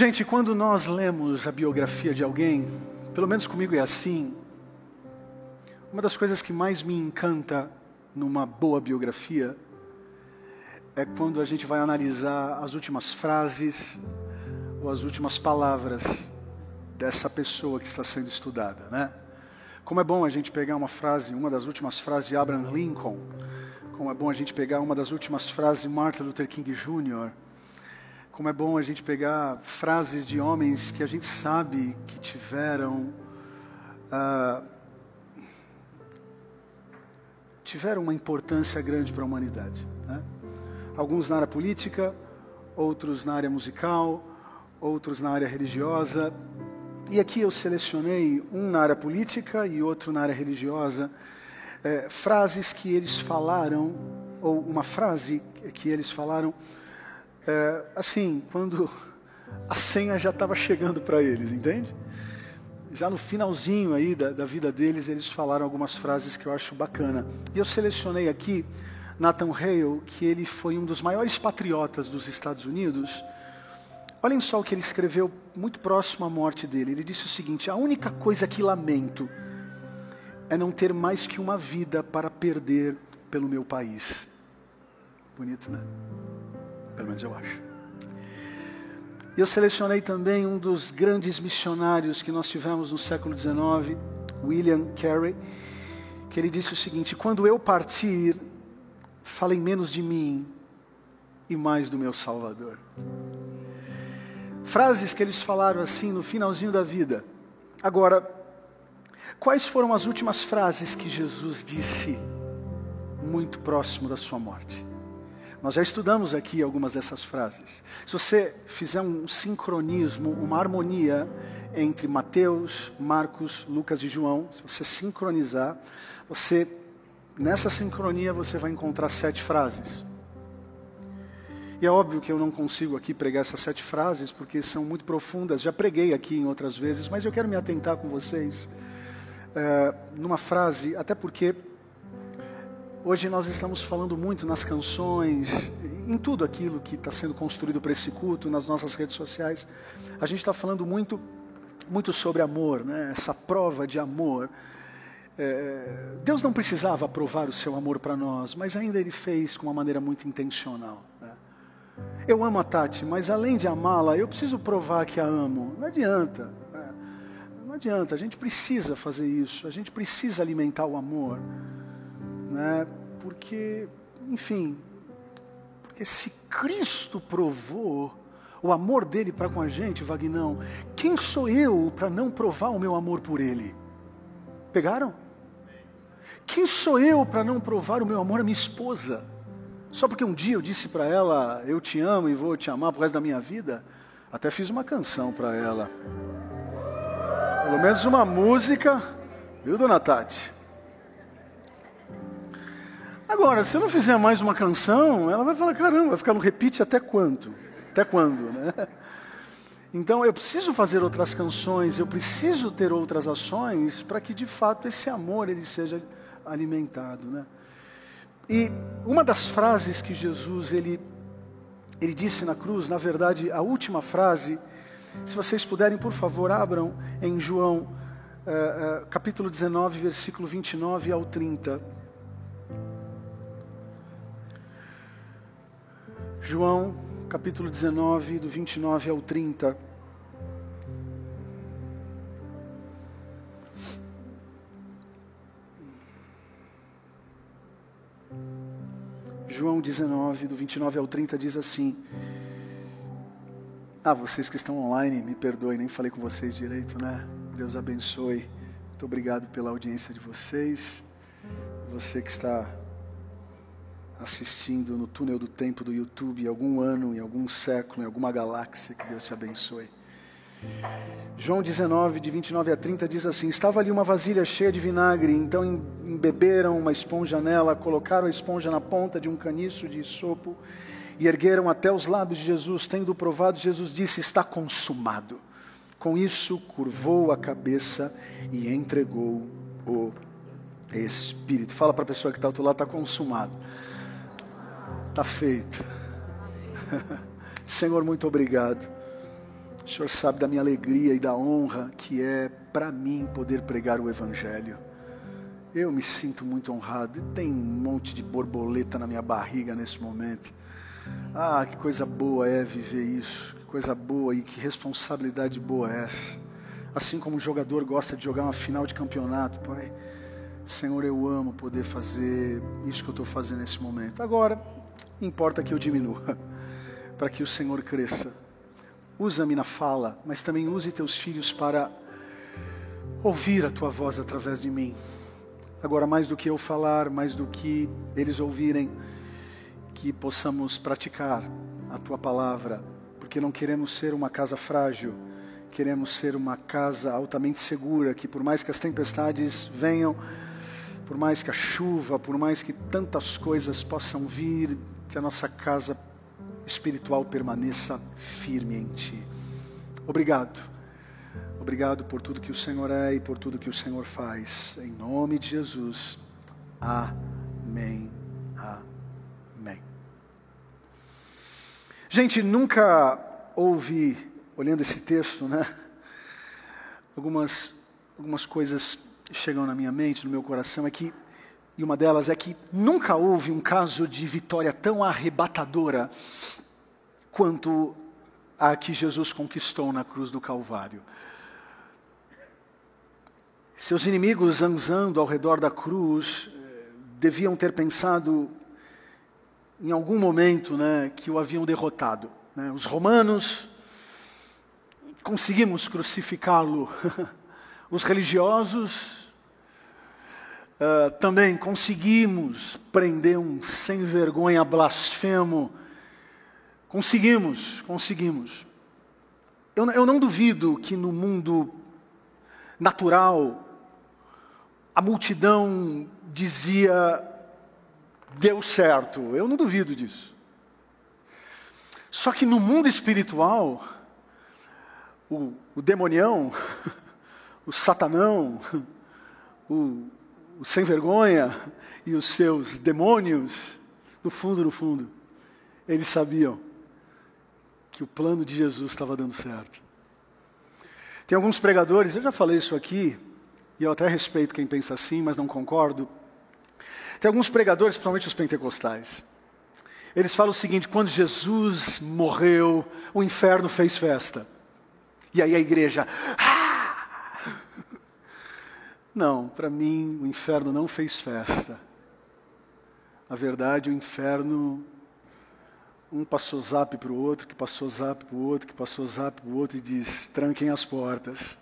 Gente, quando nós lemos a biografia de alguém, pelo menos comigo é assim, uma das coisas que mais me encanta numa boa biografia é quando a gente vai analisar as últimas frases ou as últimas palavras dessa pessoa que está sendo estudada, né? Como é bom a gente pegar uma frase, uma das últimas frases de Abraham Lincoln, como é bom a gente pegar uma das últimas frases de Martin Luther King Jr., como é bom a gente pegar frases de homens que a gente sabe que tiveram uh, tiveram uma importância grande para a humanidade. Né? Alguns na área política, outros na área musical, outros na área religiosa. E aqui eu selecionei um na área política e outro na área religiosa, é, frases que eles falaram, ou uma frase que eles falaram, é, assim, quando a senha já estava chegando para eles, entende? Já no finalzinho aí da, da vida deles, eles falaram algumas frases que eu acho bacana. E eu selecionei aqui Nathan Hale, que ele foi um dos maiores patriotas dos Estados Unidos. Olhem só o que ele escreveu muito próximo à morte dele. Ele disse o seguinte: A única coisa que lamento é não ter mais que uma vida para perder pelo meu país. Bonito, né? Pelo menos eu acho. Eu selecionei também um dos grandes missionários que nós tivemos no século XIX, William Carey, que ele disse o seguinte: Quando eu partir, falem menos de mim e mais do meu Salvador. Frases que eles falaram assim no finalzinho da vida. Agora, quais foram as últimas frases que Jesus disse muito próximo da sua morte? Nós já estudamos aqui algumas dessas frases. Se você fizer um sincronismo, uma harmonia entre Mateus, Marcos, Lucas e João, se você sincronizar, você Nessa sincronia você vai encontrar sete frases. E é óbvio que eu não consigo aqui pregar essas sete frases, porque são muito profundas. Já preguei aqui em outras vezes, mas eu quero me atentar com vocês é, numa frase, até porque hoje nós estamos falando muito nas canções, em tudo aquilo que está sendo construído para esse culto, nas nossas redes sociais. A gente está falando muito, muito sobre amor, né? essa prova de amor. É, Deus não precisava provar o seu amor para nós, mas ainda Ele fez com uma maneira muito intencional. Né? Eu amo a Tati, mas além de amá-la, eu preciso provar que a amo. Não adianta. Né? Não adianta, a gente precisa fazer isso, a gente precisa alimentar o amor. Né? Porque, enfim, porque se Cristo provou o amor dele para com a gente, Vagnão, quem sou eu para não provar o meu amor por ele? Pegaram? Quem sou eu para não provar o meu amor à minha esposa? Só porque um dia eu disse para ela, eu te amo e vou te amar por resto da minha vida? Até fiz uma canção para ela. Pelo menos uma música, viu, dona Tati? Agora, se eu não fizer mais uma canção, ela vai falar: caramba, vai ficar no repeat até quanto? Até quando, né? Então eu preciso fazer outras canções, eu preciso ter outras ações para que de fato esse amor ele seja alimentado, né? E uma das frases que Jesus ele ele disse na cruz, na verdade, a última frase, se vocês puderem, por favor, abram em João, uh, uh, capítulo 19, versículo 29 ao 30. João, capítulo 19, do 29 ao 30. João 19, do 29 ao 30, diz assim: Ah, vocês que estão online, me perdoem, nem falei com vocês direito, né? Deus abençoe. Muito obrigado pela audiência de vocês. Você que está assistindo no túnel do tempo do YouTube, em algum ano, em algum século, em alguma galáxia, que Deus te abençoe. João 19, de 29 a 30 diz assim: Estava ali uma vasilha cheia de vinagre, então embeberam uma esponja nela, colocaram a esponja na ponta de um caniço de sopo e ergueram até os lábios de Jesus. Tendo provado, Jesus disse: Está consumado. Com isso, curvou a cabeça e entregou o Espírito. Fala para a pessoa que está ao outro lado: está consumado. Está feito. Senhor, muito obrigado O Senhor sabe da minha alegria e da honra que é para mim poder pregar o Evangelho. Eu me sinto muito honrado. E tem um monte de borboleta na minha barriga nesse momento. Ah, que coisa boa é viver isso. Que coisa boa e que responsabilidade boa é essa. Assim como um jogador gosta de jogar uma final de campeonato, Pai. Senhor, eu amo poder fazer isso que eu estou fazendo nesse momento. Agora, importa que eu diminua, para que o Senhor cresça. Usa-me na fala, mas também use teus filhos para ouvir a tua voz através de mim. Agora, mais do que eu falar, mais do que eles ouvirem, que possamos praticar a tua palavra, porque não queremos ser uma casa frágil, queremos ser uma casa altamente segura, que por mais que as tempestades venham, por mais que a chuva, por mais que tantas coisas possam vir, que a nossa casa espiritual permaneça firme em Ti. Obrigado. Obrigado por tudo que o Senhor é e por tudo que o Senhor faz. Em nome de Jesus. Amém. Amém. Gente, nunca ouvi, olhando esse texto, né? Algumas, algumas coisas chegam na minha mente, no meu coração, é que e uma delas é que nunca houve um caso de vitória tão arrebatadora quanto a que Jesus conquistou na cruz do Calvário. Seus inimigos zanzando ao redor da cruz eh, deviam ter pensado em algum momento né, que o haviam derrotado. Né? Os romanos, conseguimos crucificá-lo. Os religiosos, Uh, também conseguimos prender um sem vergonha blasfemo. Conseguimos, conseguimos. Eu, eu não duvido que no mundo natural a multidão dizia deu certo. Eu não duvido disso. Só que no mundo espiritual, o, o demonião, o satanão, o o sem vergonha e os seus demônios, no fundo, no fundo, eles sabiam que o plano de Jesus estava dando certo. Tem alguns pregadores, eu já falei isso aqui, e eu até respeito quem pensa assim, mas não concordo. Tem alguns pregadores, principalmente os pentecostais. Eles falam o seguinte: quando Jesus morreu, o inferno fez festa. E aí a igreja, ah! Não, para mim o inferno não fez festa. Na verdade, o inferno, um passou zap para o outro, que passou zap para o outro, que passou zap para o outro e diz: tranquem as portas,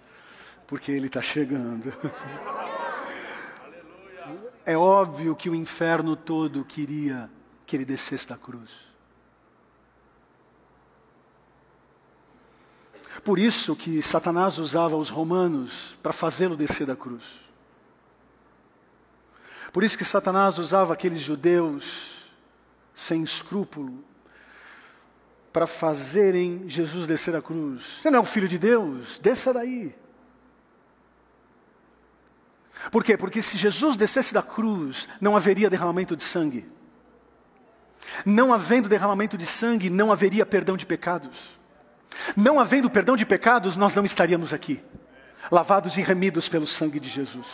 porque ele está chegando. é óbvio que o inferno todo queria que ele descesse da cruz. Por isso que Satanás usava os romanos para fazê-lo descer da cruz. Por isso que Satanás usava aqueles judeus sem escrúpulo para fazerem Jesus descer da cruz. Você não é o filho de Deus? Desça daí. Por quê? Porque se Jesus descesse da cruz, não haveria derramamento de sangue. Não havendo derramamento de sangue, não haveria perdão de pecados. Não havendo perdão de pecados, nós não estaríamos aqui, lavados e remidos pelo sangue de Jesus.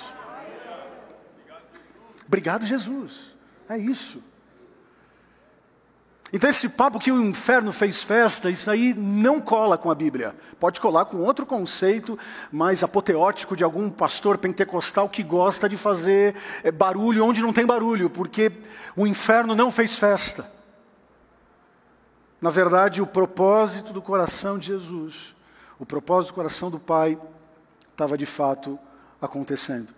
Obrigado, Jesus. É isso. Então, esse papo que o inferno fez festa, isso aí não cola com a Bíblia. Pode colar com outro conceito mais apoteótico de algum pastor pentecostal que gosta de fazer eh, barulho onde não tem barulho, porque o inferno não fez festa. Na verdade, o propósito do coração de Jesus, o propósito do coração do Pai, estava de fato acontecendo.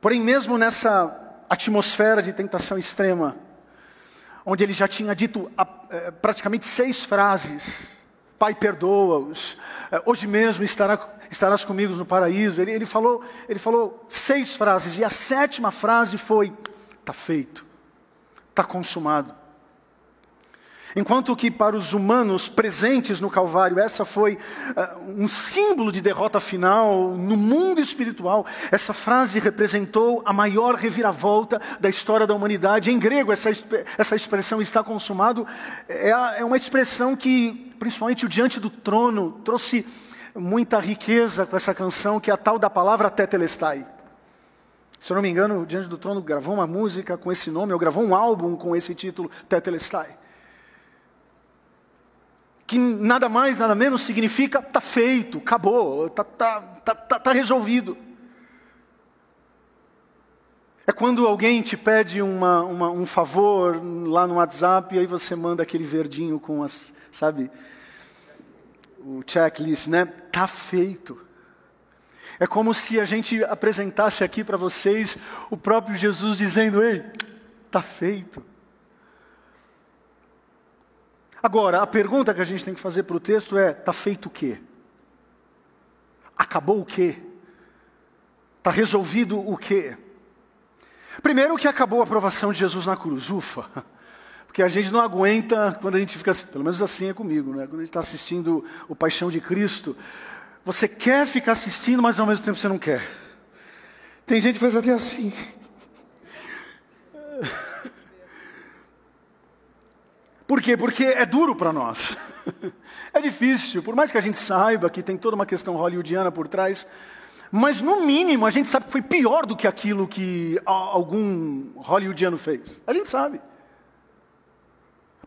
Porém, mesmo nessa atmosfera de tentação extrema, onde ele já tinha dito é, praticamente seis frases, Pai, perdoa-os, é, hoje mesmo estará, estarás comigo no paraíso. Ele, ele, falou, ele falou seis frases, e a sétima frase foi: está feito, está consumado. Enquanto que para os humanos presentes no Calvário, essa foi uh, um símbolo de derrota final, no mundo espiritual, essa frase representou a maior reviravolta da história da humanidade. Em grego, essa, essa expressão está consumado, é, é uma expressão que, principalmente o diante do trono, trouxe muita riqueza com essa canção, que é a tal da palavra tetelestai. Se eu não me engano, Diante do Trono gravou uma música com esse nome, ou gravou um álbum com esse título, Tetelestai que nada mais, nada menos significa está feito, acabou, está tá, tá, tá, tá resolvido. É quando alguém te pede uma, uma, um favor lá no WhatsApp e aí você manda aquele verdinho com as, sabe, o checklist, né? Tá feito. É como se a gente apresentasse aqui para vocês o próprio Jesus dizendo: "Ei, tá feito". Agora, a pergunta que a gente tem que fazer para o texto é: está feito o quê? Acabou o quê? Está resolvido o quê? Primeiro que acabou a aprovação de Jesus na cruz, ufa. Porque a gente não aguenta quando a gente fica, pelo menos assim é comigo, né? quando a gente está assistindo o Paixão de Cristo, você quer ficar assistindo, mas ao mesmo tempo você não quer. Tem gente que faz até assim. Por quê? Porque é duro para nós. é difícil, por mais que a gente saiba que tem toda uma questão hollywoodiana por trás, mas no mínimo a gente sabe que foi pior do que aquilo que algum hollywoodiano fez. A gente sabe.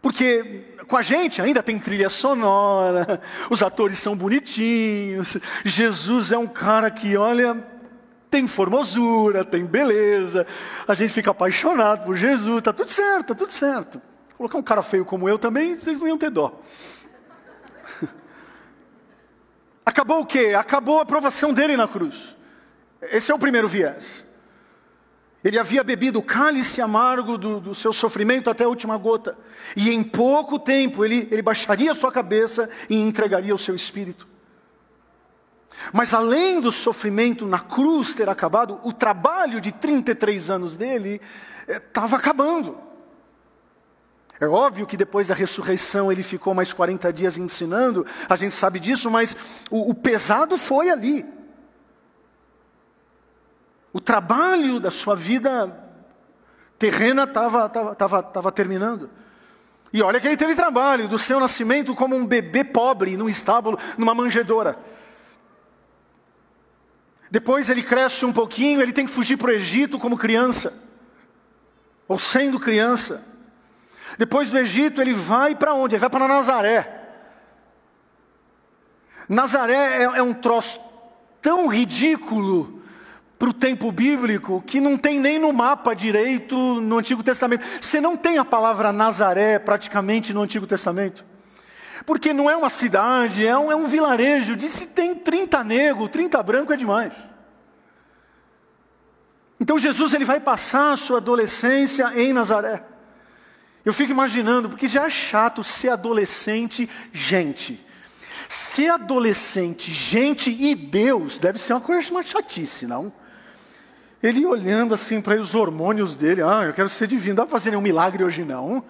Porque com a gente ainda tem trilha sonora, os atores são bonitinhos, Jesus é um cara que, olha, tem formosura, tem beleza, a gente fica apaixonado por Jesus, está tudo certo, está tudo certo. Colocar um cara feio como eu também, vocês não iam ter dó. Acabou o quê? Acabou a aprovação dele na cruz. Esse é o primeiro viés. Ele havia bebido o cálice amargo do, do, seu sofrimento até a última gota. E em pouco tempo ele, ele baixaria sua cabeça e entregaria o seu espírito. Mas além do sofrimento na cruz ter acabado, o trabalho de 33 anos dele estava eh, acabando. É óbvio que depois da ressurreição ele ficou mais 40 dias ensinando, a gente sabe disso, mas o, o pesado foi ali. O trabalho da sua vida terrena estava tava, tava, tava terminando. E olha que ele teve trabalho, do seu nascimento como um bebê pobre num estábulo, numa manjedoura. Depois ele cresce um pouquinho, ele tem que fugir para o Egito como criança, ou sendo criança. Depois do Egito, ele vai para onde? Ele vai para Nazaré. Nazaré é, é um troço tão ridículo para o tempo bíblico que não tem nem no mapa direito no Antigo Testamento. Você não tem a palavra Nazaré praticamente no Antigo Testamento. Porque não é uma cidade, é um, é um vilarejo. De se tem 30 negro, 30 branco é demais. Então Jesus ele vai passar a sua adolescência em Nazaré. Eu fico imaginando, porque já é chato ser adolescente, gente. Ser adolescente, gente e Deus deve ser uma coisa mais chatice, não? Ele olhando assim para os hormônios dele, ah, eu quero ser divino, dá para fazer nenhum milagre hoje não.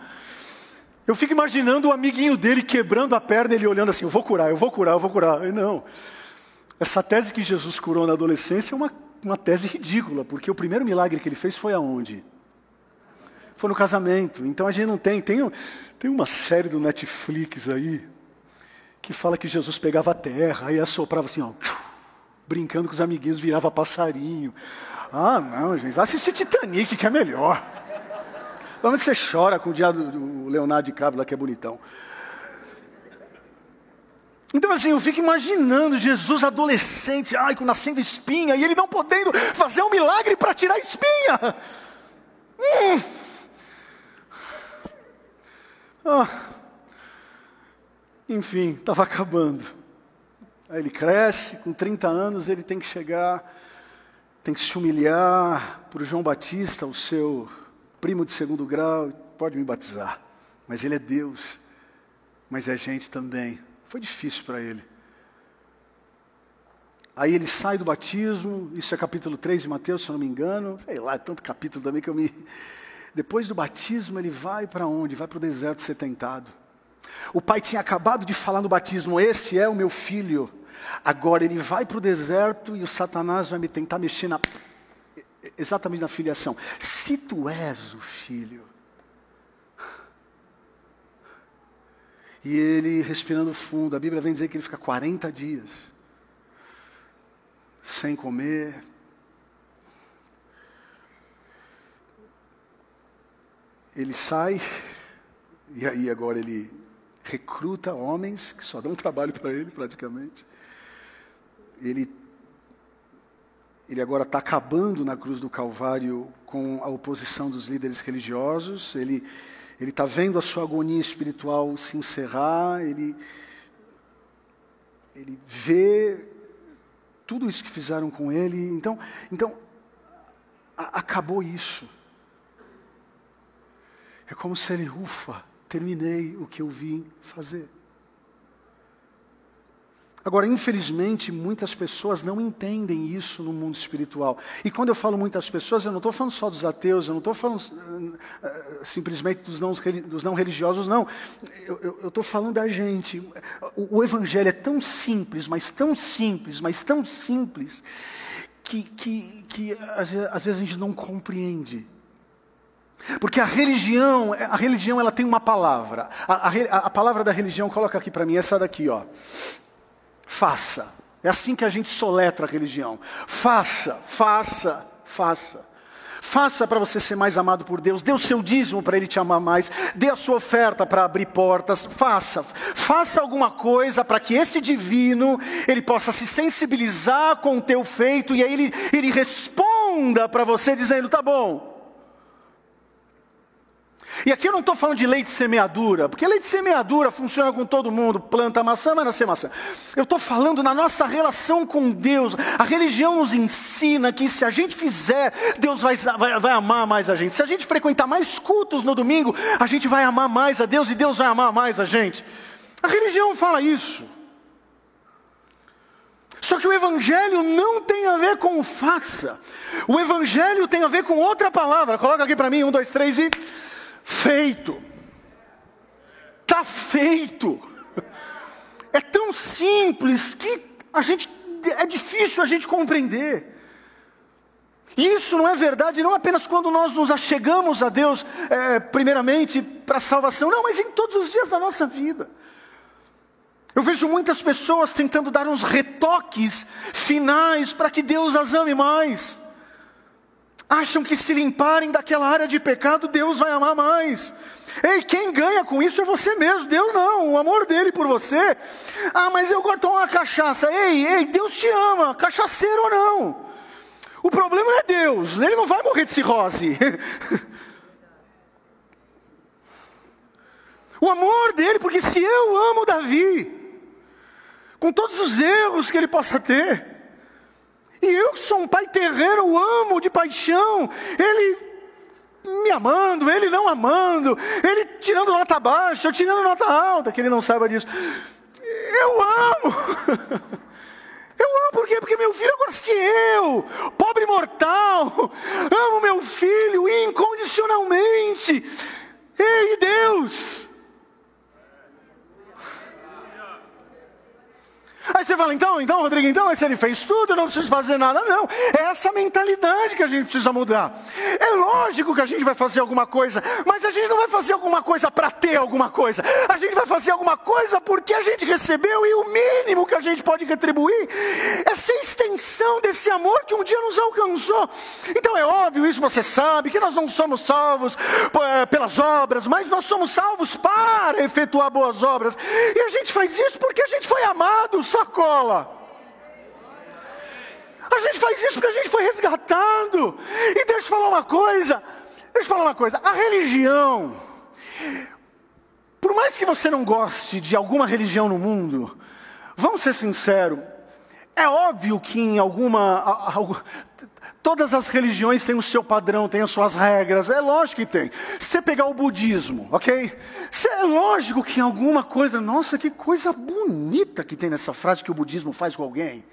Eu fico imaginando o amiguinho dele quebrando a perna, ele olhando assim, eu vou curar, eu vou curar, eu vou curar. não. Essa tese que Jesus curou na adolescência é uma, uma tese ridícula, porque o primeiro milagre que ele fez foi aonde? Foi no casamento. Então a gente não tem. Tem, tem uma série do Netflix aí que fala que Jesus pegava a terra e assoprava assim, ó, brincando com os amiguinhos, virava passarinho. Ah, não, gente, vai assistir Titanic, que é melhor. Vamos você chora com o dia do, do Leonardo DiCaprio lá, que é bonitão. Então, assim, eu fico imaginando Jesus adolescente, ai, com nascendo espinha, e ele não podendo fazer um milagre para tirar a espinha. Hum. Ah, enfim, estava acabando. Aí ele cresce, com 30 anos ele tem que chegar, tem que se humilhar para o João Batista, o seu primo de segundo grau, pode me batizar. Mas ele é Deus, mas é gente também. Foi difícil para ele. Aí ele sai do batismo, isso é capítulo 3 de Mateus, se eu não me engano. Sei lá, é tanto capítulo também que eu me depois do batismo, ele vai para onde? Vai para o deserto ser tentado. O pai tinha acabado de falar no batismo: Este é o meu filho. Agora ele vai para o deserto e o Satanás vai me tentar mexer na, exatamente na filiação. Se tu és o filho. E ele respirando fundo, a Bíblia vem dizer que ele fica 40 dias sem comer. Ele sai, e aí agora ele recruta homens que só dão trabalho para ele praticamente. Ele, ele agora está acabando na cruz do Calvário com a oposição dos líderes religiosos. Ele ele está vendo a sua agonia espiritual se encerrar. Ele ele vê tudo isso que fizeram com ele. Então, então a, acabou isso. É como se ele, ufa, terminei o que eu vim fazer. Agora, infelizmente, muitas pessoas não entendem isso no mundo espiritual. E quando eu falo muitas pessoas, eu não estou falando só dos ateus, eu não estou falando uh, simplesmente dos não, dos não, religiosos, não. Eu estou falando da gente. O, o, Evangelho é tão simples, mas tão simples, mas tão simples, que, que, que às, às vezes a gente não compreende. Porque a religião, a religião ela tem uma palavra. A, a, a palavra da religião, coloca aqui para mim, essa daqui, ó. Faça. É assim que a gente soletra a religião. Faça, faça, faça. Faça para você ser mais amado por Deus. Dê o seu dízimo para Ele te amar mais. Dê a sua oferta para abrir portas. Faça. Faça alguma coisa para que esse divino ele possa se sensibilizar com o teu feito e aí ele, ele responda para você dizendo: tá bom, e aqui eu não estou falando de lei de semeadura, porque lei de semeadura funciona com todo mundo, planta maçã, vai nascer maçã. Eu estou falando na nossa relação com Deus. A religião nos ensina que se a gente fizer, Deus vai, vai, vai amar mais a gente. Se a gente frequentar mais cultos no domingo, a gente vai amar mais a Deus e Deus vai amar mais a gente. A religião fala isso. Só que o Evangelho não tem a ver com o faça. O Evangelho tem a ver com outra palavra. Coloca aqui para mim, um, dois, três e feito. Está feito. É tão simples que a gente é difícil a gente compreender. Isso não é verdade não apenas quando nós nos achegamos a Deus, é, primeiramente para a salvação, não, mas em todos os dias da nossa vida. Eu vejo muitas pessoas tentando dar uns retoques finais para que Deus as ame mais acham que se limparem daquela área de pecado, Deus vai amar mais. Ei, quem ganha com isso é você mesmo, Deus não, o amor dele por você. Ah, mas eu gosto uma cachaça. Ei, ei, Deus te ama, cachaceiro ou não. O problema é Deus, ele não vai morrer de cirrose. o amor dele, porque se eu amo Davi, com todos os erros que ele possa ter, e eu que sou um pai terreno, o amo de paixão. Ele me amando, ele não amando, ele tirando nota baixa, tirando nota alta, que ele não saiba disso. Eu amo. Eu amo por quê? Porque meu filho agora se eu, pobre mortal, amo meu filho incondicionalmente. Ei, Deus! Aí você fala, então, então, Rodrigo, então, se ele fez tudo, eu não preciso fazer nada. Não, é essa mentalidade que a gente precisa mudar. É lógico que a gente vai fazer alguma coisa, mas a gente não vai fazer alguma coisa para ter alguma coisa. A gente vai fazer alguma coisa porque a gente recebeu e o mínimo que a gente pode retribuir é ser extensão desse amor que um dia nos alcançou. Então é óbvio, isso você sabe, que nós não somos salvos é, pelas obras, mas nós somos salvos para efetuar boas obras. E a gente faz isso porque a gente foi amado, sacola. A gente faz isso porque a gente foi resgatado. E deixa eu falar uma coisa. Deixa eu falar uma coisa. A religião, por mais que você não goste de alguma religião no mundo, vamos ser sinceros, é óbvio que em alguma. Todas as religiões têm o seu padrão, têm as suas regras, é lógico que tem. Se você pegar o budismo, ok? É lógico que alguma coisa, nossa, que coisa bonita que tem nessa frase que o budismo faz com alguém.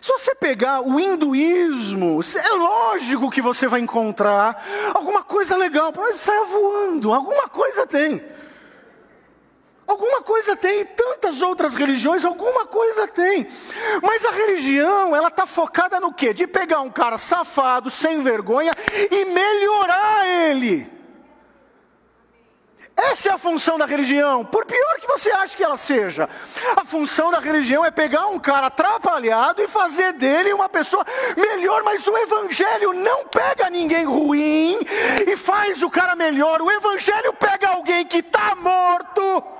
Se você pegar o hinduísmo, é lógico que você vai encontrar alguma coisa legal, mas saia voando, alguma coisa tem. Alguma coisa tem, e tantas outras religiões, alguma coisa tem. Mas a religião, ela está focada no quê? De pegar um cara safado, sem vergonha, e melhorar ele. Essa é a função da religião, por pior que você ache que ela seja. A função da religião é pegar um cara atrapalhado e fazer dele uma pessoa melhor, mas o evangelho não pega ninguém ruim e faz o cara melhor. O evangelho pega alguém que está morto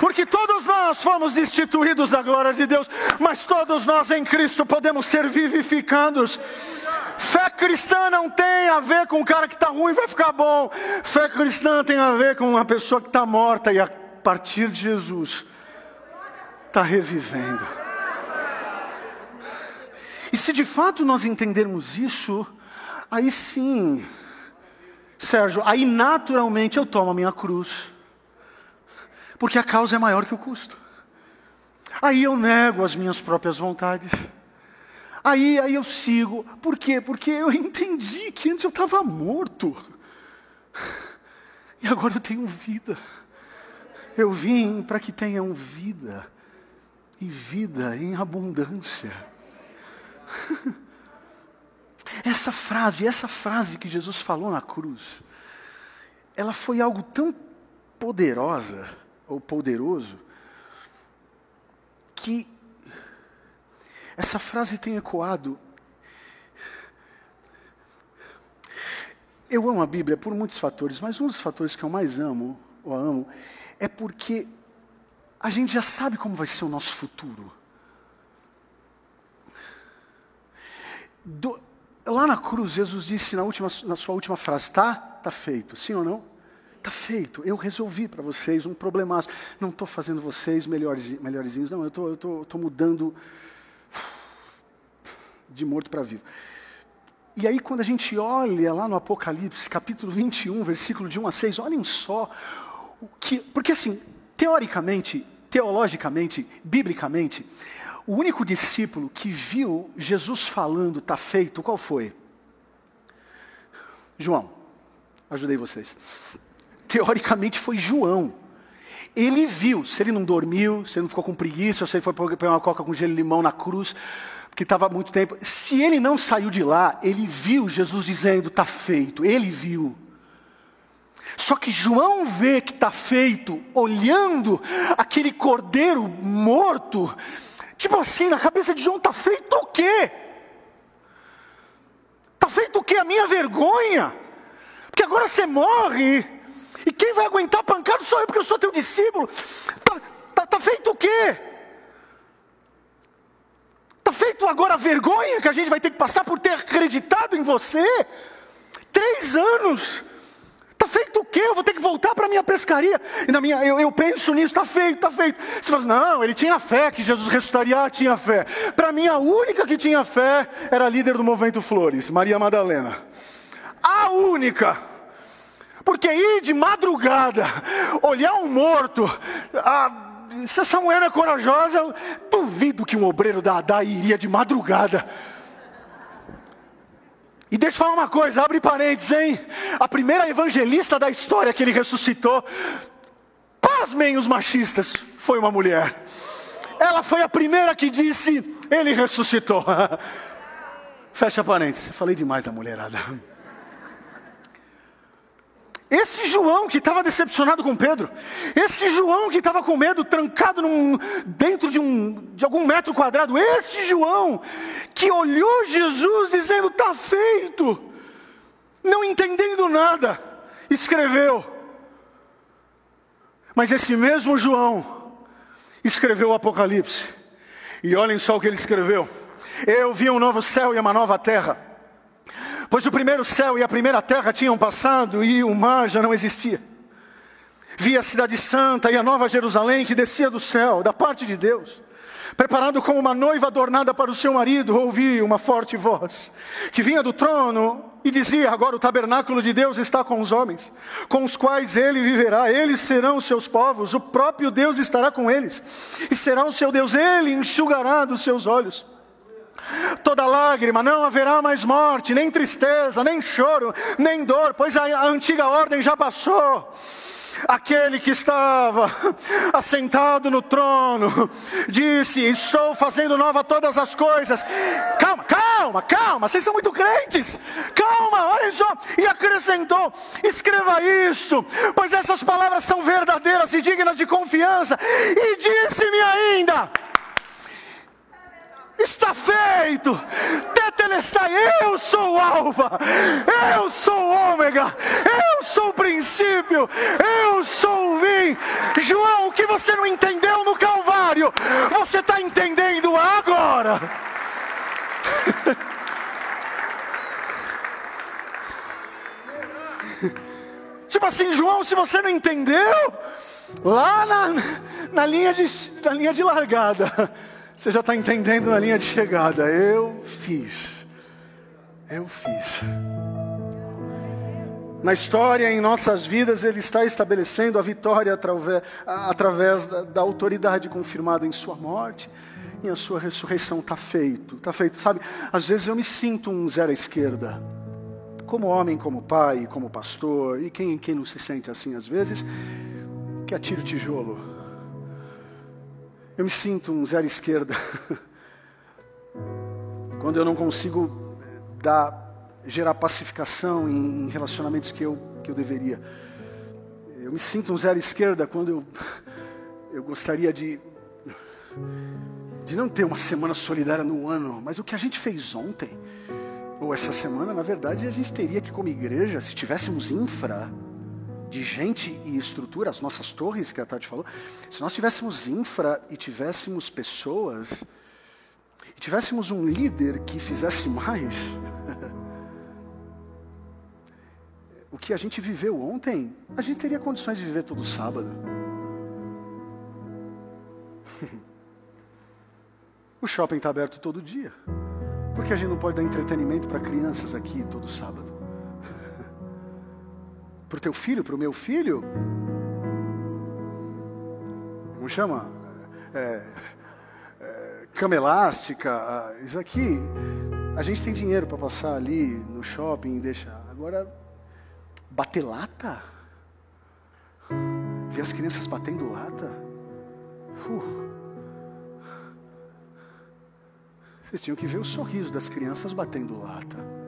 Porque todos nós fomos destituídos da glória de Deus, mas todos nós em Cristo podemos ser vivificados. Fé cristã não tem a ver com o cara que está ruim vai ficar bom. Fé cristã tem a ver com uma pessoa que está morta e a partir de Jesus está revivendo. E se de fato nós entendermos isso, aí sim, Sérgio, aí naturalmente eu tomo a minha cruz porque a causa é maior que o custo. Aí eu nego as minhas próprias vontades. Aí, aí eu sigo. Por quê? Porque eu entendi que antes eu estava morto. E agora eu tenho vida. Eu vim para que tenham vida. E vida em abundância. Essa frase, essa frase que Jesus falou na cruz, ela foi algo tão poderosa ou poderoso, que essa frase tem ecoado. Eu amo a Bíblia por muitos fatores, mas um dos fatores que eu mais amo, ou amo, é porque a gente já sabe como vai ser o nosso futuro. Do, lá na cruz, Jesus disse na, última, na sua última frase: tá? Tá feito, sim ou não? Está feito, eu resolvi para vocês um problemaço. Não estou fazendo vocês melhores, melhorzinhos, não, eu estou tô, tô mudando de morto para vivo. E aí, quando a gente olha lá no Apocalipse, capítulo 21, versículo de 1 a 6, olhem só, o que, porque assim, teoricamente, teologicamente, biblicamente, o único discípulo que viu Jesus falando, está feito, qual foi? João, ajudei vocês teoricamente foi João. Ele viu, se ele não dormiu, se ele não ficou com preguiça, se ele foi pegar uma coca com gelo e limão na cruz, porque estava muito tempo. Se ele não saiu de lá, ele viu Jesus dizendo: está feito. Ele viu. Só que João vê que está feito, olhando aquele cordeiro morto, tipo assim, na cabeça de João: está feito o quê? Está feito o quê? A minha vergonha. Porque agora você morre. E quem vai aguentar pancada sou eu, porque eu sou teu discípulo. Está tá, tá feito o quê? Está feito agora a vergonha que a gente vai ter que passar por ter acreditado em você? Três anos. Está feito o quê? Eu vou ter que voltar para a minha pescaria. E na minha, eu, eu penso nisso, está feito, está feito. Você fala assim, não, ele tinha fé que Jesus ressuscitaria, tinha fé. Para mim, a única que tinha fé era a líder do movimento Flores, Maria Madalena. A única. Porque ir de madrugada, olhar um morto, ah, se essa mulher é corajosa, duvido que um obreiro da Adá iria de madrugada. E deixa eu falar uma coisa, abre parênteses, hein? A primeira evangelista da história que ele ressuscitou, pasmem os machistas, foi uma mulher. Ela foi a primeira que disse, ele ressuscitou. Fecha parênteses, falei demais da mulherada. Esse João que estava decepcionado com Pedro, esse João que estava com medo, trancado num, dentro de, um, de algum metro quadrado, esse João que olhou Jesus dizendo: está feito, não entendendo nada, escreveu. Mas esse mesmo João escreveu o Apocalipse, e olhem só o que ele escreveu: Eu vi um novo céu e uma nova terra Pois o primeiro céu e a primeira terra tinham passado e o mar já não existia. Vi a cidade santa e a nova Jerusalém que descia do céu, da parte de Deus. Preparado como uma noiva adornada para o seu marido, ouvi uma forte voz que vinha do trono e dizia: Agora o tabernáculo de Deus está com os homens, com os quais ele viverá, eles serão os seus povos, o próprio Deus estará com eles, e será o seu Deus, ele enxugará dos seus olhos toda lágrima, não haverá mais morte, nem tristeza, nem choro, nem dor, pois a, antiga ordem já passou. Aquele que estava assentado no trono disse: Estou fazendo nova todas as coisas. Calma, calma, calma, vocês são muito crentes. Calma, olha só. E acrescentou: Escreva isto, pois essas palavras são verdadeiras e dignas de confiança. E disse-me ainda: está feito. Tetelestai, eu sou o Alfa, eu sou o Ômega, eu sou o princípio, eu sou o fim. João, o que você não entendeu no Calvário, você está entendendo agora. tipo assim, João, se você não entendeu, lá na, na, linha, de, na linha de largada, você já está entendendo na linha de chegada. Eu fiz. Eu fiz. Na história, em nossas vidas, Ele está estabelecendo a vitória através, através da, da, autoridade confirmada em Sua morte e a Sua ressurreição. Está feito, está feito. Sabe, às vezes eu me sinto um zero à esquerda. Como homem, como pai, como pastor, e quem, quem não se sente assim às vezes, que atira o tijolo eu me sinto um zero esquerda. Quando eu não consigo eh, dar, gerar pacificação em, relacionamentos que eu, que eu deveria. Eu me sinto um zero esquerda quando eu, eu gostaria de, de não ter uma semana solidária no ano, mas o que a gente fez ontem, ou essa semana, na verdade, a gente teria que, como igreja, se tivéssemos infra, de gente e estrutura, as nossas torres que a Tati falou, se nós tivéssemos infra e tivéssemos pessoas, e tivéssemos um líder que fizesse mais, o que a gente viveu ontem, a gente teria condições de viver todo sábado. o shopping está aberto todo dia. Por que a gente não pode dar entretenimento para crianças aqui todo sábado? Para o teu filho, para o meu filho. Como chama? É, é, cama elástica. Isso aqui. A gente tem dinheiro para passar ali no shopping e deixar. Agora, bater lata? Ver as crianças batendo lata? Uh. Vocês tinham que ver o sorriso das crianças batendo lata.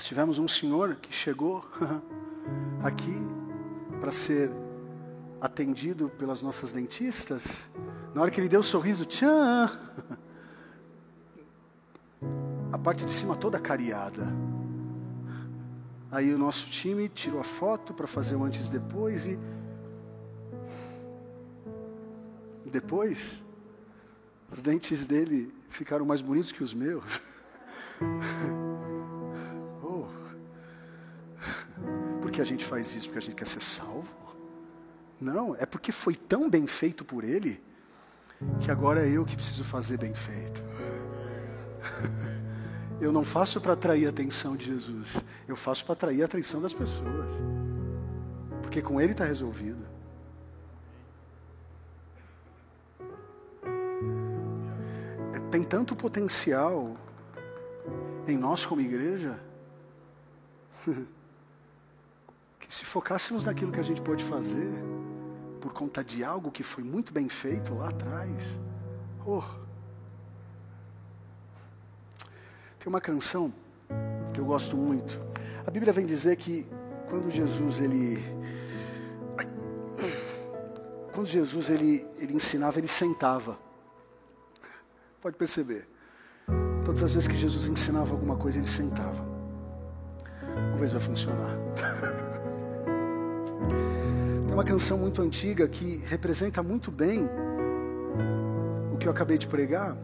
Nós tivemos um senhor que chegou aqui para ser atendido pelas nossas dentistas. Na hora que ele deu o sorriso, tchan, a parte de cima toda cariada. Aí o nosso time tirou a foto para fazer o antes e depois e depois os dentes dele ficaram mais bonitos que os meus. que a gente faz isso? Porque a gente quer ser salvo? Não, é porque foi tão bem feito por Ele que agora é eu que preciso fazer bem feito. Eu não faço para atrair a atenção de Jesus, eu faço para atrair a atenção das pessoas, porque com Ele está resolvido. É, tem tanto potencial em nós como igreja. se focássemos naquilo que a gente pode fazer, por conta de algo que foi muito bem feito lá atrás, oh. Tem uma canção que eu gosto muito. A Bíblia vem dizer que quando Jesus ele quando Jesus ele, ele ensinava, ele sentava. Pode perceber. Todas as vezes que Jesus ensinava alguma coisa, ele sentava. Ver se vai funcionar. Tem uma canção muito antiga que representa muito bem o que eu acabei de pregar.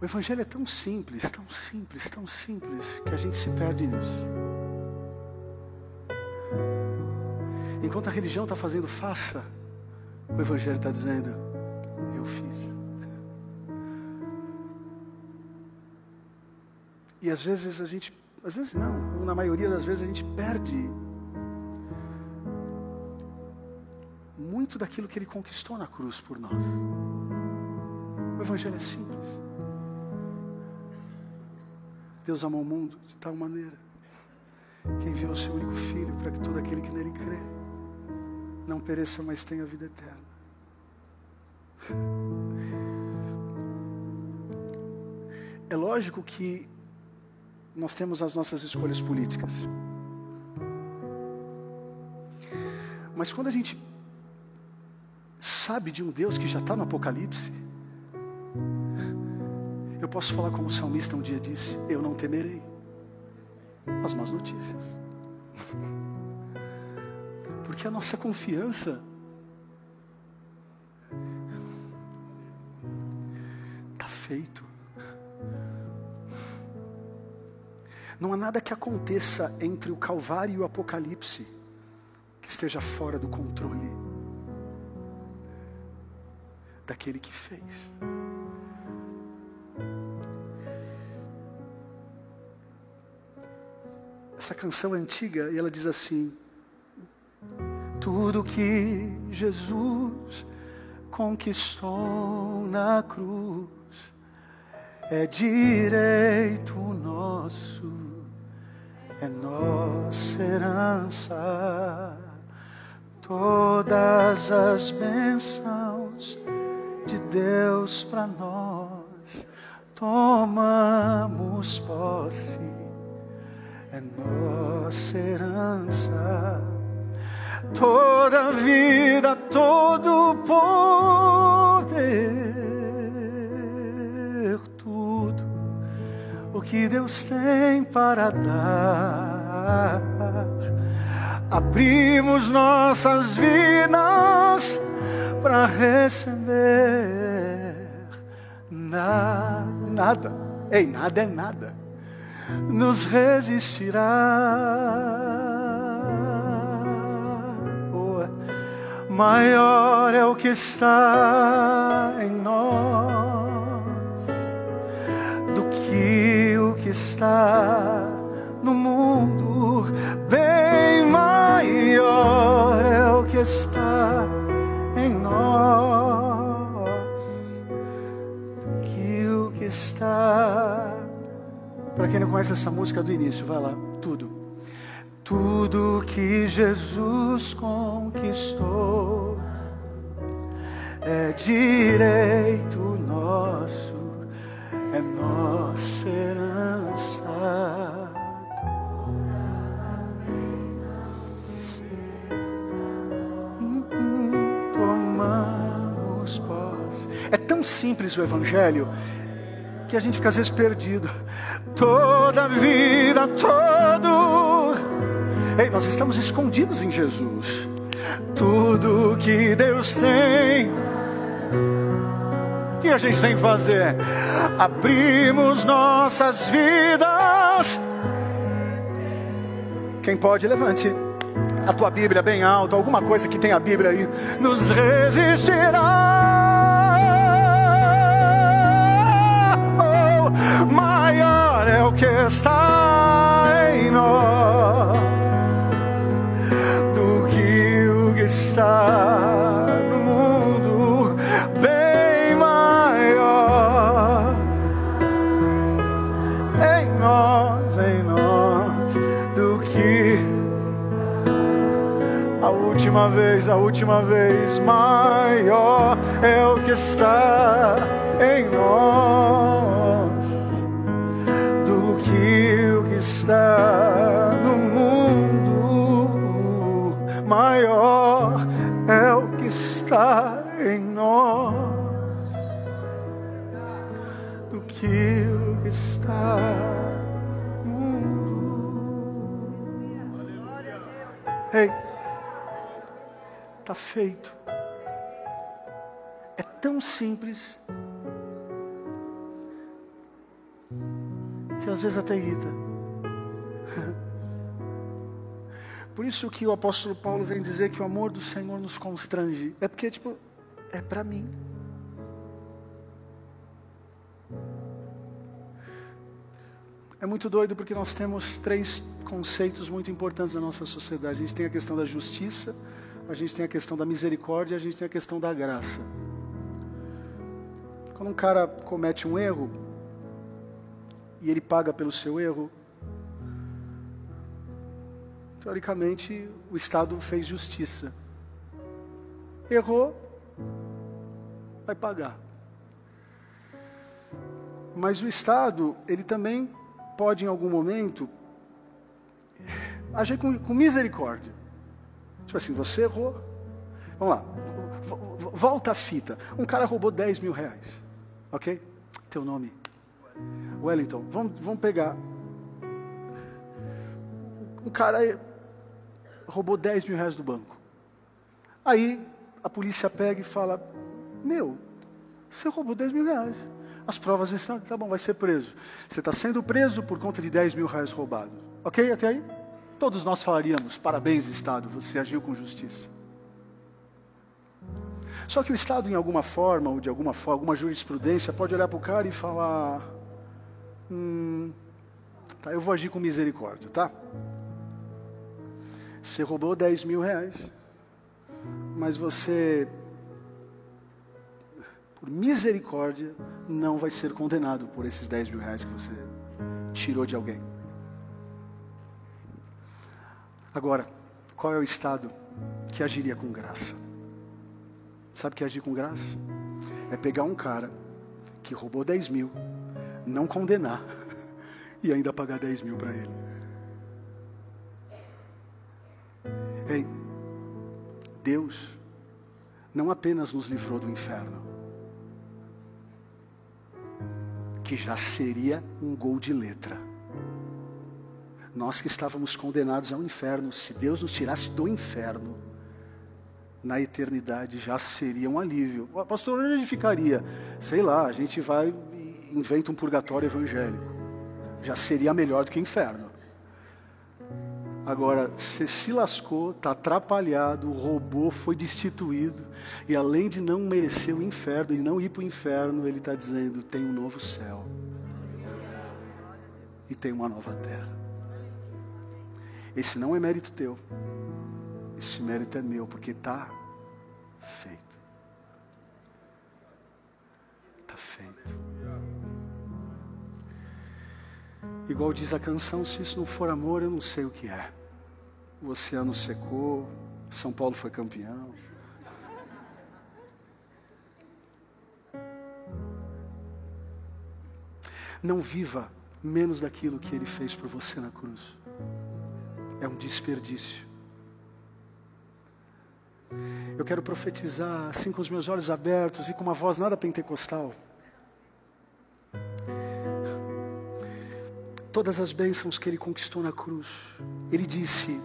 O Evangelho é tão simples, tão simples, tão simples, que a gente se perde nisso. Enquanto a religião está fazendo faça, o Evangelho está dizendo, eu fiz. E às vezes a gente, Às vezes não, ou na maioria das vezes a gente perde muito daquilo que ele conquistou na cruz por nós. O Evangelho é simples. Deus amou o mundo de tal maneira que enviou o seu único filho para que todo aquele que nele crê não pereça, mas tenha vida eterna. É lógico que nós temos as nossas escolhas políticas. Mas quando a gente sabe de um Deus que já está no Apocalipse, eu posso falar como o salmista um dia disse: Eu não temerei as más notícias. Porque a nossa confiança está feito. Não há nada que aconteça entre o Calvário e o Apocalipse que esteja fora do controle daquele que fez. Essa canção é antiga e ela diz assim: Tudo que Jesus conquistou na cruz é direito nosso, é nossa herança. Todas as bênçãos de Deus para nós, tomamos posse é nossa herança. Toda vida, todo poder, que Deus tem para dar. Abrimos nossas vidas para receber nada, nada. Ei, nada é nada nos resistirá. Maior é o que está em nós do que que está no mundo. Bem maior é o que está em nós do que o que está para quem não conhece essa música do início, vai lá. Tudo. Tudo que Jesus conquistou é direito nosso, é nossa herança. Tomamos posse. É tão simples o Evangelho que a gente fica às vezes perdido. Toda vida, todo. Ei, nós estamos escondidos em Jesus. Tudo que Deus tem. O que a gente tem que fazer? Abrimos nossas vidas. Quem pode, levante a tua Bíblia bem alto, alguma coisa que tem a Bíblia aí, nos resistirá. maior é o que está em nós do que o que está última vez, a última vez, maior é o que está em nós está no mundo, maior é o que está em nós do que o que está no mundo. Ei, está feito. É tão simples que às vezes até irrita. Por isso que o apóstolo Paulo vem dizer que o amor do Senhor nos constrange. É porque, tipo, é para mim. É muito doido porque nós temos três conceitos muito importantes na nossa sociedade. A gente tem a questão da justiça, a gente tem a questão da misericórdia, a gente tem a questão da graça. Quando um cara comete um erro e ele paga pelo seu erro, teoricamente o Estado fez justiça. Errou, vai pagar. Mas o Estado, ele também pode em algum momento agir com, com misericórdia. Tipo assim, você errou. Vamos lá. Volta a fita. Um cara roubou 10 mil reais. Ok? Teu nome. Wellington. Vamos, vamos pegar. Um cara roubou 10 mil reais do banco. Aí a polícia pega e fala: Meu, você roubou 10 mil reais. As provas estão, tá bom, vai ser preso. Você está sendo preso por conta de 10 mil reais roubados. Ok? Até aí? Todos nós falaríamos: parabéns, Estado, você agiu com justiça. Só que o Estado, em alguma forma, ou de alguma forma, alguma jurisprudência, pode olhar para o cara e falar: hum, tá, eu vou agir com misericórdia, tá? Você roubou 10 mil reais, mas você, por misericórdia, não vai ser condenado por esses 10 mil reais que você tirou de alguém. Agora, qual é o Estado que agiria com graça? Sabe o que é agir com graça? É pegar um cara que roubou 10 mil, não condenar e ainda pagar 10 mil para ele. Ei, Deus não apenas nos livrou do inferno, que já seria um gol de letra nós que estávamos condenados ao inferno, se Deus nos tirasse do inferno, na eternidade já seria um alívio. O pastor, onde ficaria? Sei lá, a gente vai e inventa um purgatório evangélico. Já seria melhor do que inferno. Agora, você se lascou, está atrapalhado, roubou, foi destituído, e além de não merecer o inferno e não ir para o inferno, ele está dizendo: tem um novo céu e tem uma nova terra. Esse não é mérito teu. Esse mérito é meu, porque está feito. Está feito. Igual diz a canção, se isso não for amor, eu não sei o que é. O oceano secou, São Paulo foi campeão. Não viva menos daquilo que ele fez por você na cruz é um desperdício. Eu quero profetizar assim com os meus olhos abertos e com uma voz nada pentecostal. Todas as bênçãos que ele conquistou na cruz, ele disse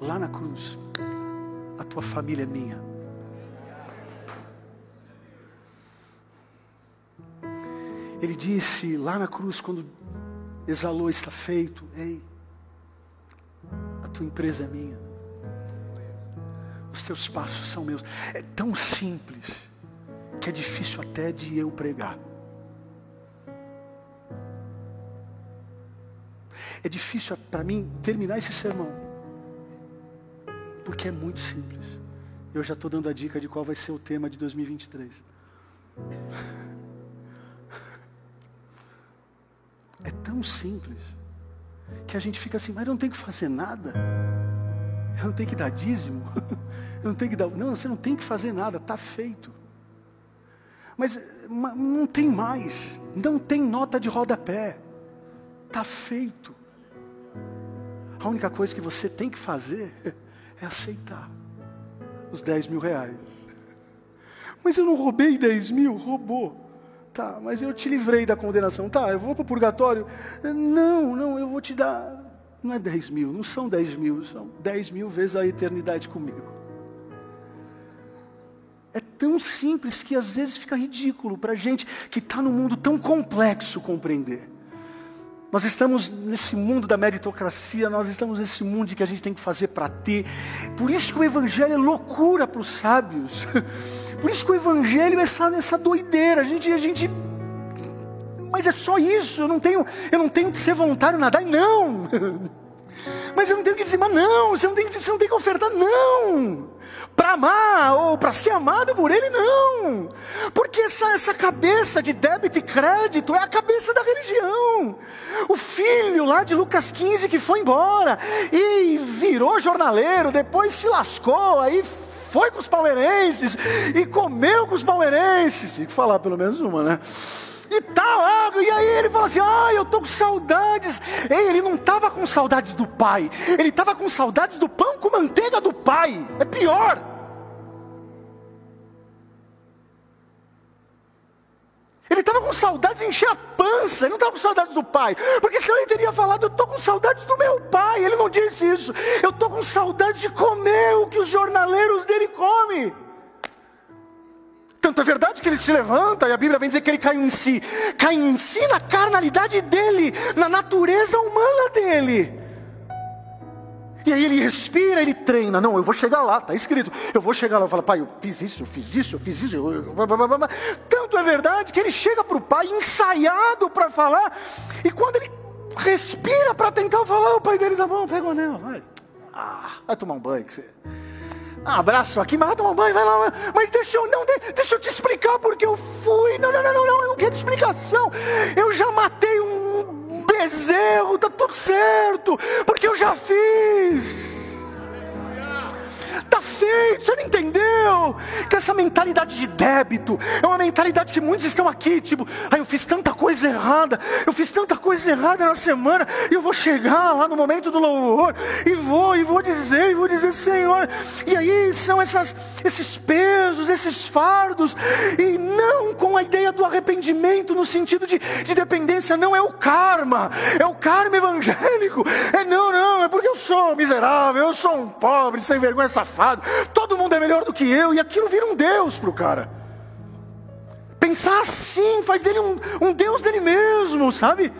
lá na cruz: A tua família é minha. Ele disse lá na cruz, quando exalou, está feito, ei, tua empresa é minha. Os teus passos são meus. É tão simples que é difícil até de eu pregar. É difícil para mim terminar esse sermão. Porque é muito simples. Eu já estou dando a dica de qual vai ser o tema de 2023. É tão simples que a gente fica assim, mas eu não tenho que fazer nada. Eu não tenho que dar dízimo. Eu não tenho que dar. Não, você não tem que fazer nada, está feito. Mas não tem mais. Não tem nota de rodapé. Está feito. A única coisa que você tem que fazer é aceitar os 10 mil reais. Mas eu não roubei 10 mil, roubou. Tá, mas eu te livrei da condenação. Tá, eu vou para o purgatório. Não, não, eu vou te dar. Não é 10 mil, não são 10 mil, são 10 mil vezes a eternidade comigo. É tão simples que às vezes fica ridículo para a gente que está num mundo tão complexo compreender. Nós estamos nesse mundo da meritocracia, nós estamos nesse mundo de que a gente tem que fazer para ter. Por isso que o Evangelho é loucura para os sábios. Por isso que o Evangelho é essa, essa doideira. A gente, a gente Mas é só isso, eu não tenho, eu não tenho que ser voluntário nadar, não. Mas eu não tenho que dizer, mas não, você não tem, você não tem que ofertar, não. Para amar ou para ser amado por ele, não. Porque essa, essa cabeça de débito e crédito é a cabeça da religião. O filho lá de Lucas 15 que foi embora e virou jornaleiro, depois se lascou, aí foi com os palmeirenses e comeu com os palmeirenses. Tinha que falar pelo menos uma, né? e tal. E aí ele fala assim: Ah, eu estou com saudades. Ei, ele não estava com saudades do pai, ele estava com saudades do pão com manteiga do pai. É pior. Ele estava com saudades de encher a pança, ele não estava com saudades do pai, porque senão ele teria falado: Eu estou com saudades do meu pai. Ele não disse isso, eu estou com saudades de comer o que os jornaleiros dele comem. Tanto é verdade que ele se levanta, e a Bíblia vem dizer que ele cai em si. Cai em si na carnalidade dele, na natureza humana dele. E aí ele respira, ele treina. Não, eu vou chegar lá, está escrito. Eu vou chegar lá. Fala, pai, eu fiz isso, eu fiz isso, eu fiz isso. Tanto é verdade que ele chega para o pai ensaiado para falar. E quando ele respira para tentar falar, o pai dele dá bom, pega o anel, vai. Ah, vai tomar um banho que você abraço aqui, mas vai tomar banho, vai lá. Mas deixa eu, não, deixa eu te explicar porque eu fui. Não, não, não, não, não, eu não quero explicação. Eu já matei um bezerro, tá tudo certo, porque eu já fiz. Está feito, você não entendeu? Então, essa mentalidade de débito é uma mentalidade que muitos estão aqui, tipo, ah, eu fiz tanta coisa errada, eu fiz tanta coisa errada na semana, e eu vou chegar lá no momento do louvor, e vou, e vou dizer, e vou dizer, Senhor, e aí são essas, esses pesos, esses fardos, e não com a ideia do arrependimento no sentido de, de dependência, não é o karma, é o karma evangélico, é não, não, é porque eu sou miserável, eu sou um pobre, sem vergonha safado todo mundo é melhor do que eu, e aquilo vira um Deus para o cara. Pensar assim faz dele um, um Deus dele mesmo, sabe?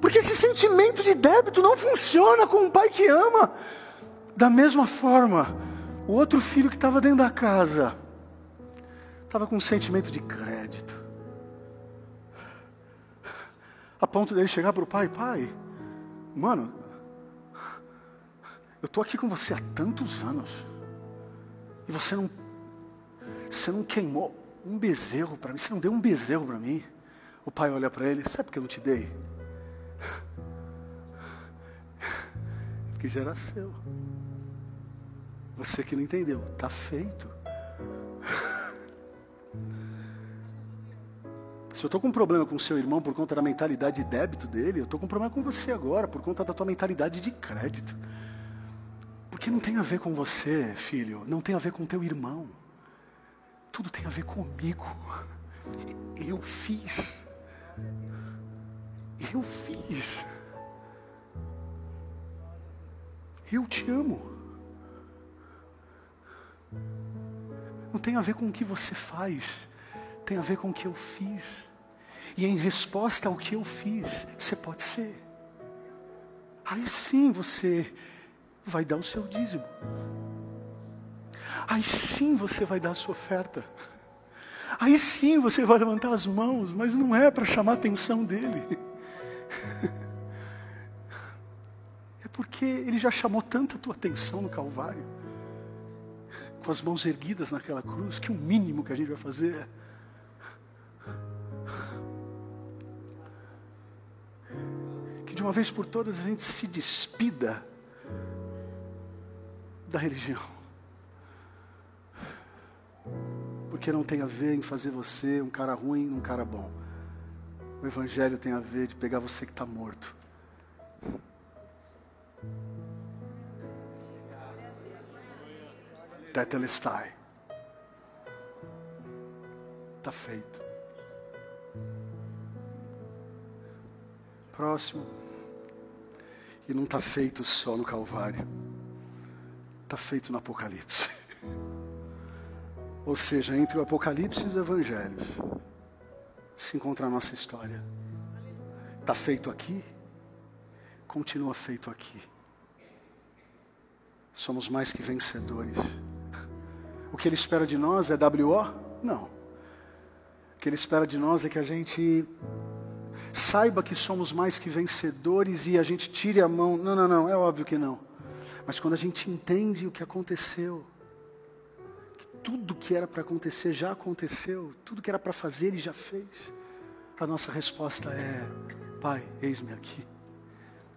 Porque esse sentimento de débito não funciona com um pai que ama. Da mesma forma, o outro filho que estava dentro da casa estava com um sentimento de crédito. A ponto dele chegar para o pai: Pai, mano, eu estou aqui com você há tantos anos. E você não. Você não queimou um bezerro para mim. Você não deu um bezerro para mim. O pai olha para ele: Sabe por que eu não te dei? Porque já era seu. Você que não entendeu. Está feito. Se eu estou com um problema com o seu irmão por conta da mentalidade de débito dele, eu estou com um problema com você agora, por conta da tua mentalidade de crédito. Porque não tem a ver com você, filho, não tem a ver com teu irmão. Tudo tem a ver comigo. Eu fiz. Eu fiz. Eu te amo. Não tem a ver com o que você faz, tem a ver com o que eu fiz. E em resposta ao que eu fiz, você pode ser. Aí sim você vai dar o seu dízimo. Aí sim você vai dar a sua oferta. Aí sim você vai levantar as mãos, mas não é para chamar a atenção dele. É porque ele já chamou tanta tua atenção no Calvário, com as mãos erguidas naquela cruz, que o mínimo que a gente vai fazer é que de uma vez por todas a gente se despida da religião. Porque não tem a ver em fazer você um cara ruim, um cara bom. O Evangelho tem a ver de pegar você que está morto. Tetelestai. Está feito. Próximo. E não está feito só no Calvário está feito no Apocalipse. Ou seja, entre o Apocalipse e os Evangelhos se encontra a nossa história. Está feito aqui, continua feito aqui. Somos mais que vencedores. O que Ele espera de nós é WO? Não. O que Ele espera de nós é que a gente saiba que somos mais que vencedores e a gente tire a mão. Não, não, não, é óbvio que não. Mas quando a gente entende o que aconteceu, que tudo que era para acontecer já aconteceu, tudo que era para fazer ele já fez, a nossa resposta é: Pai, eis-me aqui.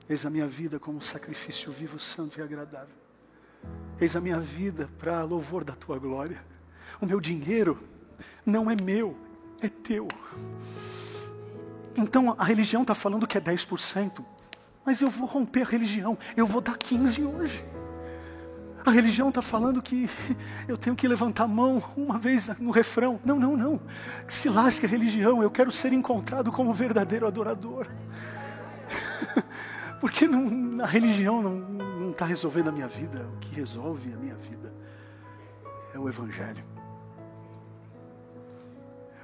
Eis a minha vida como sacrifício vivo, santo e agradável. Eis a minha vida para louvor da tua glória. O meu dinheiro não é meu, é teu. Então a religião está falando que é 10%, mas eu vou romper a religião, eu vou dar 15% hoje. A religião está falando que eu tenho que levantar a mão uma vez no refrão. Não, não, não. Se lasque a religião, eu quero ser encontrado como verdadeiro adorador. Porque não, a religião não está resolvendo a minha vida. O que resolve a minha vida é o Evangelho.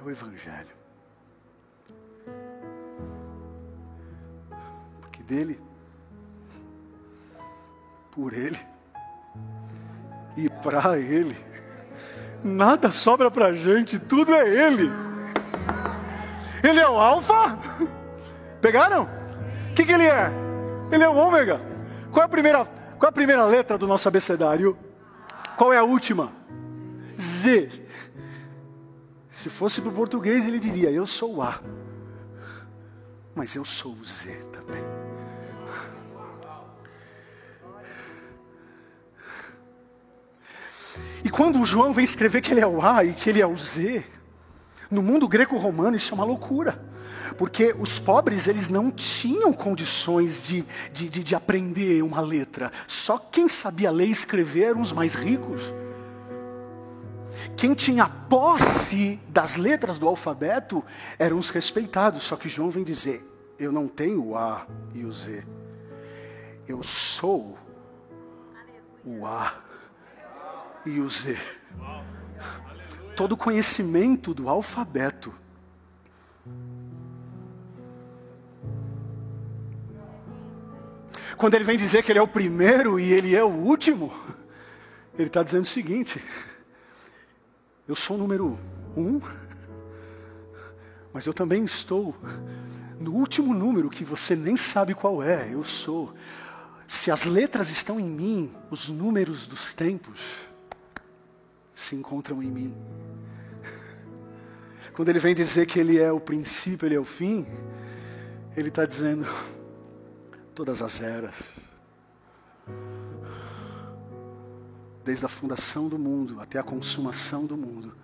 É o Evangelho. Dele, por ele e para ele, nada sobra para gente, tudo é ele. Ele é o Alfa. Pegaram? O que, que ele é? Ele é o ômega. Qual é a primeira, qual é a primeira letra do nosso abecedário? Qual é a última? Z. Se fosse para o português, ele diria: Eu sou o A. Mas eu sou o Z também. E quando o João vem escrever que ele é o A e que ele é o Z, no mundo greco-romano isso é uma loucura porque os pobres eles não tinham condições de, de, de, de aprender uma letra. Só quem sabia ler e escrever eram os mais ricos. Quem tinha posse das letras do alfabeto eram os respeitados. Só que João vem dizer: Eu não tenho o A e o Z. Eu sou o A e o Z. Todo conhecimento do alfabeto Quando ele vem dizer que ele é o primeiro e ele é o último, ele está dizendo o seguinte: eu sou o número um, mas eu também estou no último número que você nem sabe qual é. Eu sou. Se as letras estão em mim, os números dos tempos se encontram em mim. Quando ele vem dizer que ele é o princípio, ele é o fim, ele está dizendo: todas as eras. Desde a fundação do mundo até a consumação do mundo.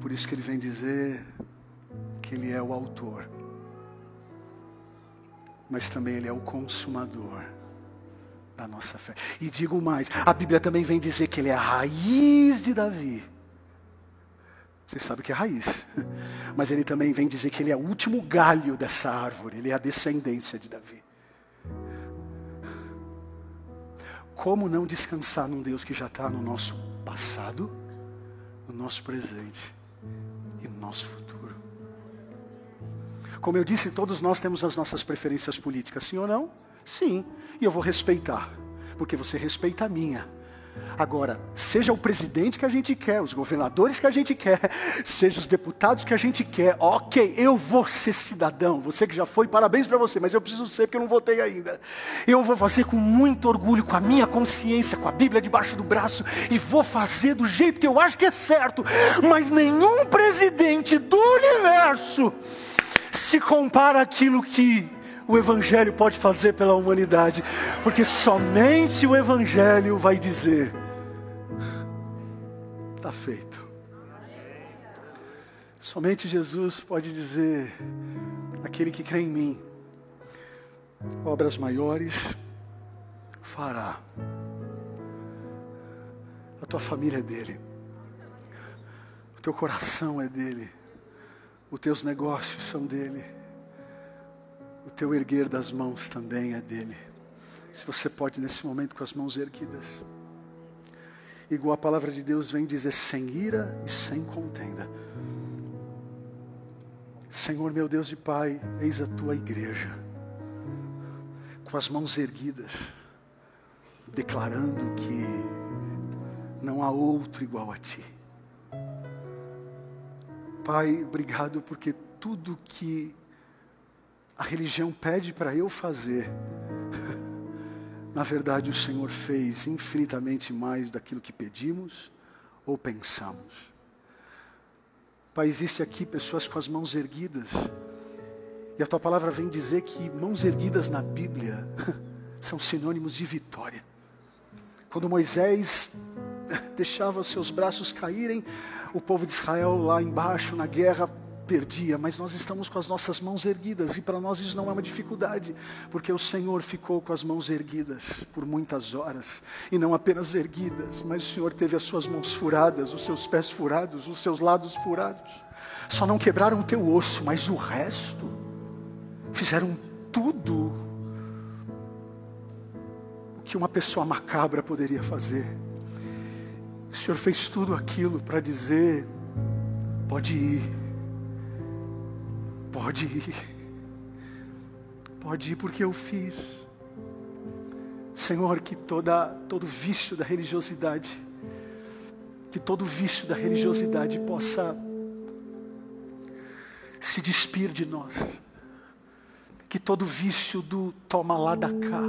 Por isso que ele vem dizer que ele é o autor. Mas também ele é o consumador da nossa fé. E digo mais, a Bíblia também vem dizer que ele é a raiz de Davi. Vocês sabem que é raiz. Mas ele também vem dizer que ele é o último galho dessa árvore, ele é a descendência de Davi. Como não descansar num Deus que já está no nosso passado, no nosso presente e no nosso futuro? Como eu disse, todos nós temos as nossas preferências políticas, sim ou não? Sim, e eu vou respeitar, porque você respeita a minha. Agora, seja o presidente que a gente quer, os governadores que a gente quer, seja os deputados que a gente quer, ok, eu vou ser cidadão. Você que já foi, parabéns para você, mas eu preciso ser porque eu não votei ainda. Eu vou fazer com muito orgulho, com a minha consciência, com a Bíblia debaixo do braço, e vou fazer do jeito que eu acho que é certo. Mas nenhum presidente do universo se compara àquilo que o Evangelho pode fazer pela humanidade, porque somente o Evangelho vai dizer: está feito. Somente Jesus pode dizer: aquele que crê em mim, obras maiores fará. A tua família é dele, o teu coração é dele, os teus negócios são dele o teu erguer das mãos também é dele. Se você pode nesse momento com as mãos erguidas. Igual a palavra de Deus vem dizer sem ira e sem contenda. Senhor meu Deus e Pai, eis a tua igreja, com as mãos erguidas, declarando que não há outro igual a ti. Pai, obrigado porque tudo que a religião pede para eu fazer, na verdade o Senhor fez infinitamente mais daquilo que pedimos ou pensamos. Pai, existe aqui pessoas com as mãos erguidas, e a tua palavra vem dizer que mãos erguidas na Bíblia são sinônimos de vitória. Quando Moisés deixava os seus braços caírem, o povo de Israel lá embaixo na guerra perdia, mas nós estamos com as nossas mãos erguidas e para nós isso não é uma dificuldade, porque o Senhor ficou com as mãos erguidas por muitas horas e não apenas erguidas, mas o Senhor teve as suas mãos furadas, os seus pés furados, os seus lados furados. Só não quebraram o teu osso, mas o resto fizeram tudo o que uma pessoa macabra poderia fazer. O Senhor fez tudo aquilo para dizer: pode ir, pode ir, pode ir porque eu fiz. Senhor, que toda, todo vício da religiosidade, que todo vício da religiosidade possa se despir de nós. Que todo vício do toma lá da cá,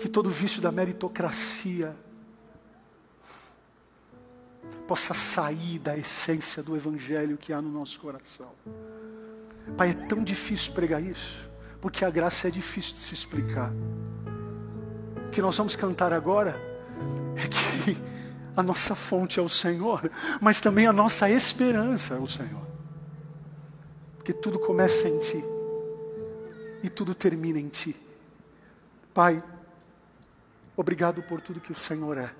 que todo vício da meritocracia, possa sair da essência do Evangelho que há no nosso coração. Pai, é tão difícil pregar isso, porque a graça é difícil de se explicar. O que nós vamos cantar agora é que a nossa fonte é o Senhor, mas também a nossa esperança é o Senhor. Porque tudo começa em Ti e tudo termina em Ti. Pai, obrigado por tudo que o Senhor é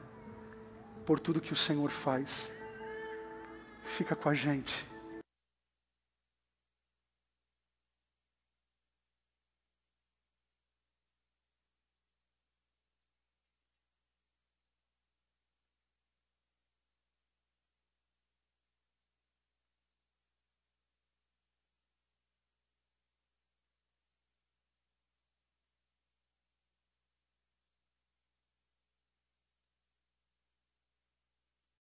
por tudo que o Senhor faz. Fica com a gente.